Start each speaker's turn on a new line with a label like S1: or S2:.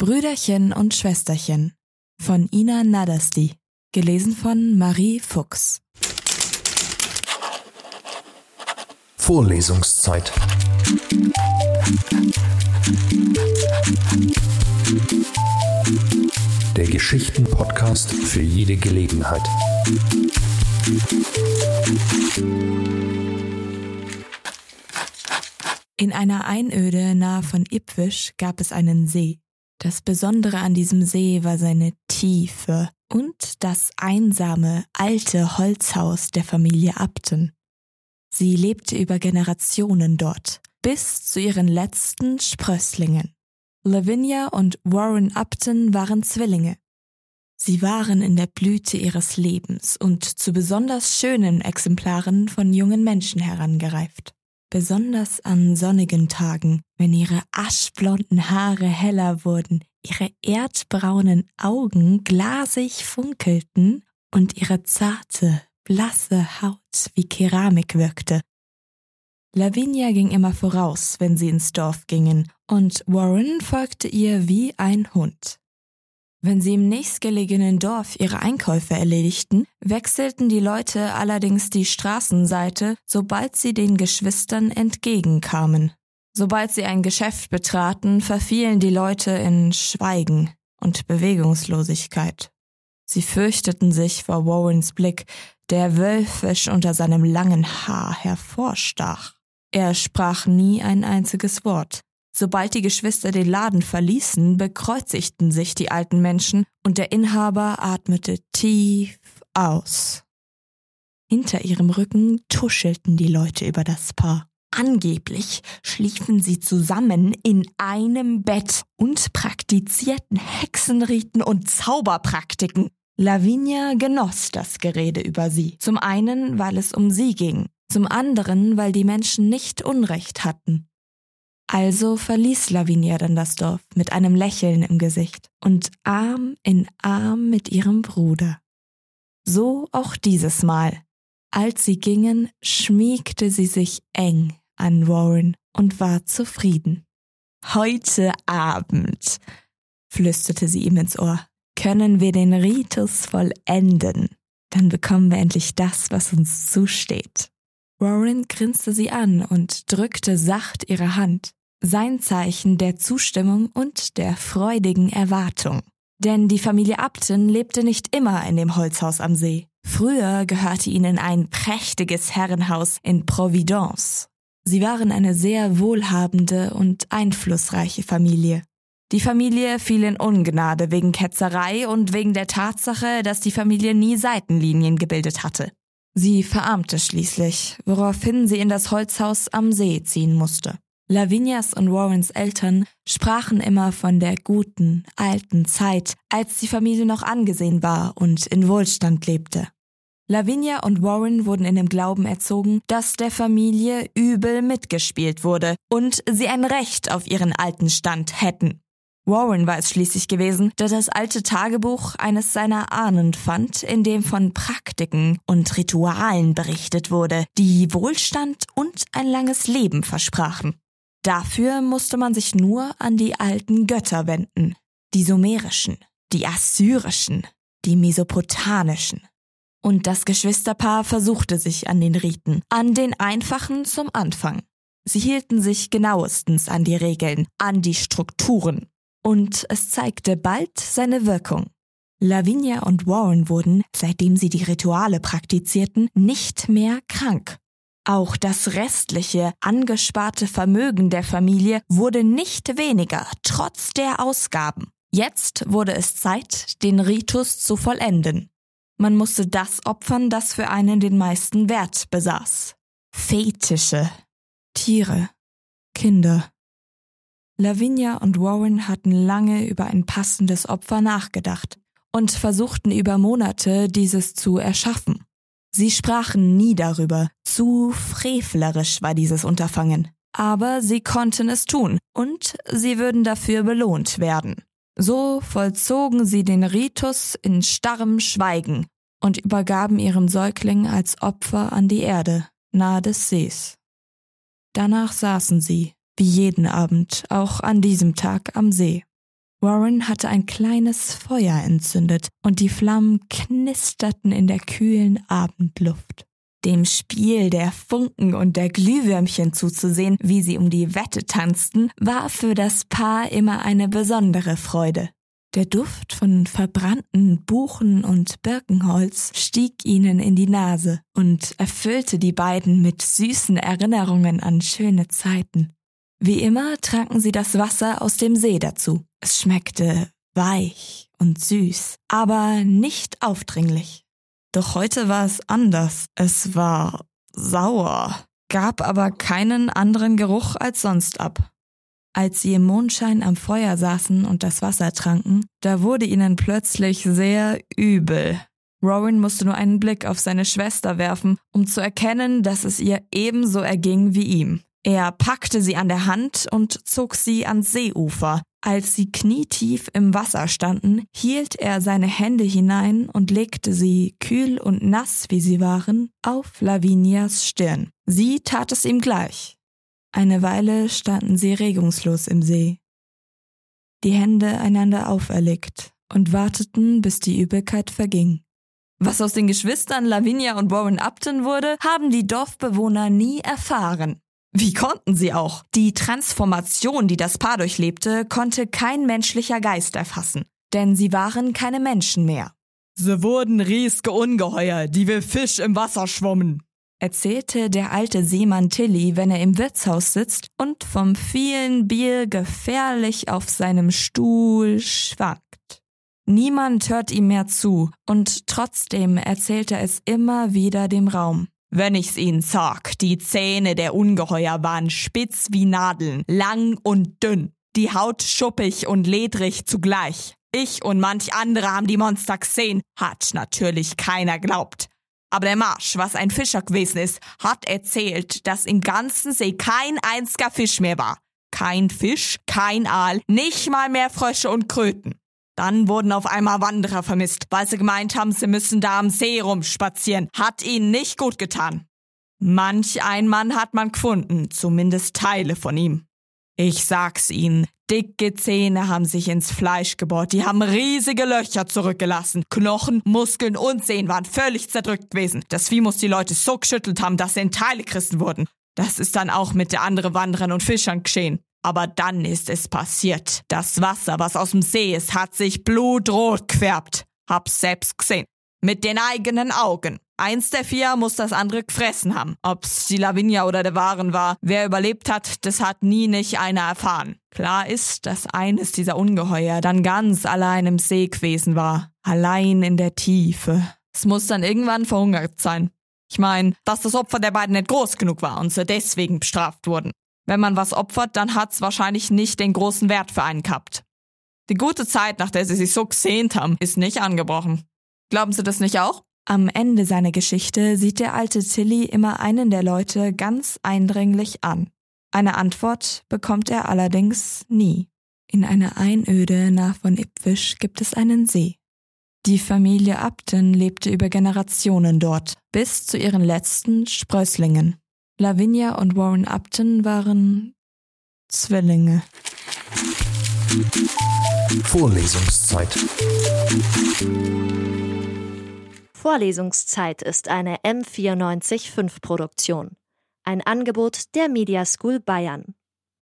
S1: Brüderchen und Schwesterchen von Ina Nadasti. Gelesen von Marie Fuchs.
S2: Vorlesungszeit. Der Geschichten-Podcast für jede Gelegenheit.
S1: In einer Einöde nahe von Ipwisch gab es einen See. Das Besondere an diesem See war seine Tiefe und das einsame, alte Holzhaus der Familie Upton. Sie lebte über Generationen dort, bis zu ihren letzten Sprösslingen. Lavinia und Warren Upton waren Zwillinge. Sie waren in der Blüte ihres Lebens und zu besonders schönen Exemplaren von jungen Menschen herangereift. Besonders an sonnigen Tagen, wenn ihre aschblonden Haare heller wurden, ihre erdbraunen Augen glasig funkelten und ihre zarte, blasse Haut wie Keramik wirkte. Lavinia ging immer voraus, wenn sie ins Dorf gingen, und Warren folgte ihr wie ein Hund. Wenn sie im nächstgelegenen Dorf ihre Einkäufe erledigten, wechselten die Leute allerdings die Straßenseite, sobald sie den Geschwistern entgegenkamen. Sobald sie ein Geschäft betraten, verfielen die Leute in Schweigen und Bewegungslosigkeit. Sie fürchteten sich vor Warrens Blick, der wölfisch unter seinem langen Haar hervorstach. Er sprach nie ein einziges Wort, Sobald die Geschwister den Laden verließen, bekreuzigten sich die alten Menschen und der Inhaber atmete tief aus. Hinter ihrem Rücken tuschelten die Leute über das Paar. Angeblich schliefen sie zusammen in einem Bett und praktizierten Hexenriten und Zauberpraktiken. Lavinia genoss das Gerede über sie. Zum einen, weil es um sie ging, zum anderen, weil die Menschen nicht Unrecht hatten. Also verließ Lavinia dann das Dorf mit einem Lächeln im Gesicht und Arm in Arm mit ihrem Bruder. So auch dieses Mal. Als sie gingen, schmiegte sie sich eng an Warren und war zufrieden. Heute Abend, flüsterte sie ihm ins Ohr, können wir den Ritus vollenden. Dann bekommen wir endlich das, was uns zusteht. Warren grinste sie an und drückte sacht ihre Hand sein Zeichen der Zustimmung und der freudigen Erwartung. Denn die Familie Upton lebte nicht immer in dem Holzhaus am See. Früher gehörte ihnen ein prächtiges Herrenhaus in Providence. Sie waren eine sehr wohlhabende und einflussreiche Familie. Die Familie fiel in Ungnade wegen Ketzerei und wegen der Tatsache, dass die Familie nie Seitenlinien gebildet hatte. Sie verarmte schließlich, woraufhin sie in das Holzhaus am See ziehen musste. Lavinias und Warrens Eltern sprachen immer von der guten, alten Zeit, als die Familie noch angesehen war und in Wohlstand lebte. Lavinia und Warren wurden in dem Glauben erzogen, dass der Familie übel mitgespielt wurde und sie ein Recht auf ihren alten Stand hätten. Warren war es schließlich gewesen, der das alte Tagebuch eines seiner Ahnen fand, in dem von Praktiken und Ritualen berichtet wurde, die Wohlstand und ein langes Leben versprachen. Dafür musste man sich nur an die alten Götter wenden, die sumerischen, die assyrischen, die mesopotamischen. Und das Geschwisterpaar versuchte sich an den Riten, an den einfachen zum Anfang. Sie hielten sich genauestens an die Regeln, an die Strukturen. Und es zeigte bald seine Wirkung. Lavinia und Warren wurden, seitdem sie die Rituale praktizierten, nicht mehr krank. Auch das restliche, angesparte Vermögen der Familie wurde nicht weniger, trotz der Ausgaben. Jetzt wurde es Zeit, den Ritus zu vollenden. Man musste das opfern, das für einen den meisten Wert besaß. Fetische, Tiere, Kinder. Lavinia und Warren hatten lange über ein passendes Opfer nachgedacht und versuchten über Monate, dieses zu erschaffen. Sie sprachen nie darüber, zu frevlerisch war dieses Unterfangen. Aber sie konnten es tun, und sie würden dafür belohnt werden. So vollzogen sie den Ritus in starrem Schweigen und übergaben ihren Säugling als Opfer an die Erde, nahe des Sees. Danach saßen sie, wie jeden Abend, auch an diesem Tag am See. Warren hatte ein kleines Feuer entzündet und die Flammen knisterten in der kühlen Abendluft. Dem Spiel der Funken und der Glühwürmchen zuzusehen, wie sie um die Wette tanzten, war für das Paar immer eine besondere Freude. Der Duft von verbrannten Buchen und Birkenholz stieg ihnen in die Nase und erfüllte die beiden mit süßen Erinnerungen an schöne Zeiten. Wie immer tranken sie das Wasser aus dem See dazu. Es schmeckte weich und süß, aber nicht aufdringlich. Doch heute war es anders. Es war sauer, gab aber keinen anderen Geruch als sonst ab. Als sie im Mondschein am Feuer saßen und das Wasser tranken, da wurde ihnen plötzlich sehr übel. Rowan musste nur einen Blick auf seine Schwester werfen, um zu erkennen, dass es ihr ebenso erging wie ihm. Er packte sie an der Hand und zog sie ans Seeufer. Als sie knietief im Wasser standen, hielt er seine Hände hinein und legte sie, kühl und nass wie sie waren, auf Lavinias Stirn. Sie tat es ihm gleich. Eine Weile standen sie regungslos im See, die Hände einander auferlegt und warteten, bis die Übelkeit verging. Was aus den Geschwistern Lavinia und Warren Upton wurde, haben die Dorfbewohner nie erfahren. Wie konnten sie auch? Die Transformation, die das Paar durchlebte, konnte kein menschlicher Geist erfassen, denn sie waren keine Menschen mehr.
S3: Sie wurden riesige Ungeheuer, die wie Fisch im Wasser schwommen,
S1: erzählte der alte Seemann Tilly, wenn er im Wirtshaus sitzt und vom vielen Bier gefährlich auf seinem Stuhl schwankt. Niemand hört ihm mehr zu, und trotzdem erzählt er es immer wieder dem Raum.
S3: Wenn ich's Ihnen sag, die Zähne der Ungeheuer waren spitz wie Nadeln, lang und dünn, die Haut schuppig und ledrig zugleich. Ich und manch andere haben die Monster gesehen, hat natürlich keiner glaubt. Aber der Marsch, was ein Fischer gewesen ist, hat erzählt, dass im ganzen See kein einziger Fisch mehr war. Kein Fisch, kein Aal, nicht mal mehr Frösche und Kröten. Dann wurden auf einmal Wanderer vermisst, weil sie gemeint haben, sie müssen da am See rumspazieren. Hat ihnen nicht gut getan. Manch ein Mann hat man gefunden, zumindest Teile von ihm. Ich sag's Ihnen, dicke Zähne haben sich ins Fleisch gebohrt, die haben riesige Löcher zurückgelassen. Knochen, Muskeln und Sehnen waren völlig zerdrückt gewesen. Das Vieh muss die Leute so geschüttelt haben, dass sie in Teile gerissen wurden. Das ist dann auch mit der anderen Wanderern und Fischern geschehen. Aber dann ist es passiert. Das Wasser, was aus dem See ist, hat sich blutrot gefärbt. Hab's selbst gesehen. Mit den eigenen Augen. Eins der vier muss das andere gefressen haben. Ob's die Lavinia oder der Waren war, wer überlebt hat, das hat nie nicht einer erfahren. Klar ist, dass eines dieser Ungeheuer dann ganz allein im See gewesen war. Allein in der Tiefe. Es muss dann irgendwann verhungert sein. Ich meine, dass das Opfer der beiden nicht groß genug war und sie deswegen bestraft wurden. Wenn man was opfert, dann hat's wahrscheinlich nicht den großen Wert für einen gehabt. Die gute Zeit, nach der sie sich so gesehnt haben, ist nicht angebrochen. Glauben Sie das nicht auch?
S1: Am Ende seiner Geschichte sieht der alte Tilly immer einen der Leute ganz eindringlich an. Eine Antwort bekommt er allerdings nie. In einer Einöde nah von Ipfisch gibt es einen See. Die Familie Upton lebte über Generationen dort, bis zu ihren letzten Sprösslingen. Lavinia und Warren Upton waren Zwillinge.
S2: Vorlesungszeit.
S4: Vorlesungszeit ist eine M945 Produktion. Ein Angebot der Media School Bayern.